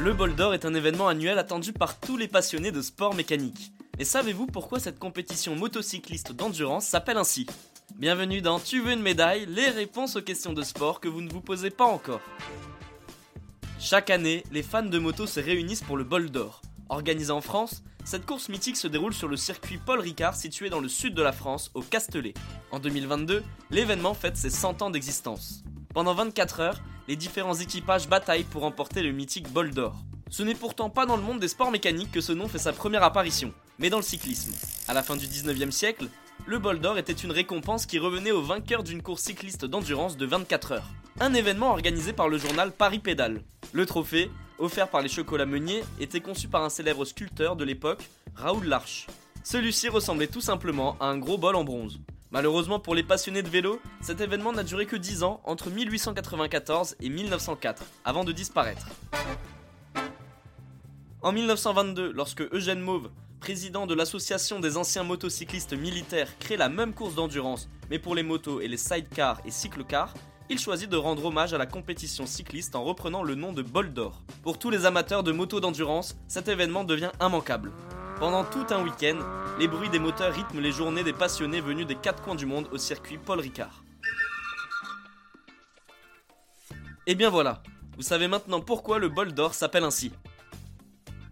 Le bol d'or est un événement annuel attendu par tous les passionnés de sport mécanique. Et savez-vous pourquoi cette compétition motocycliste d'endurance s'appelle ainsi? Bienvenue dans Tu veux une médaille Les réponses aux questions de sport que vous ne vous posez pas encore. Chaque année, les fans de moto se réunissent pour le bol d'or. Organisée en France, cette course mythique se déroule sur le circuit Paul Ricard situé dans le sud de la France, au Castellet. En 2022, l'événement fête ses 100 ans d'existence. Pendant 24 heures, les différents équipages bataillent pour remporter le mythique bol d'or. Ce n'est pourtant pas dans le monde des sports mécaniques que ce nom fait sa première apparition, mais dans le cyclisme. À la fin du 19e siècle, le bol d'or était une récompense qui revenait au vainqueur d'une course cycliste d'endurance de 24 heures. Un événement organisé par le journal Paris Pédale. Le trophée, offert par les chocolats Meunier, était conçu par un célèbre sculpteur de l'époque, Raoul Larche. Celui-ci ressemblait tout simplement à un gros bol en bronze. Malheureusement pour les passionnés de vélo, cet événement n'a duré que 10 ans, entre 1894 et 1904, avant de disparaître. En 1922, lorsque Eugène Mauve, président de l'association des anciens motocyclistes militaires, crée la même course d'endurance, mais pour les motos et les sidecars et cyclecars, il choisit de rendre hommage à la compétition cycliste en reprenant le nom de Bol d'Or. Pour tous les amateurs de motos d'endurance, cet événement devient immanquable. Pendant tout un week-end, les bruits des moteurs rythment les journées des passionnés venus des quatre coins du monde au circuit Paul Ricard. Et bien voilà, vous savez maintenant pourquoi le bol d'or s'appelle ainsi.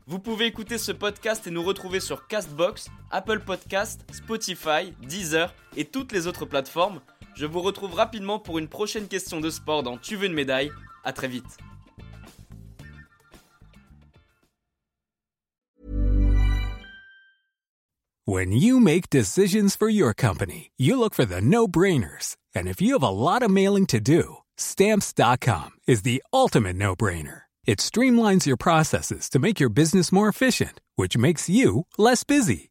Vous pouvez écouter ce podcast et nous retrouver sur Castbox, Apple Podcast, Spotify, Deezer et toutes les autres plateformes. Je vous retrouve rapidement pour une prochaine question de sport dans Tu veux une médaille. À très vite. When you make decisions for your company, you look for the no-brainers. And if you have a lot of mailing to do, stamps.com is the ultimate no-brainer. It streamlines your processes to make your business more efficient, which makes you less busy.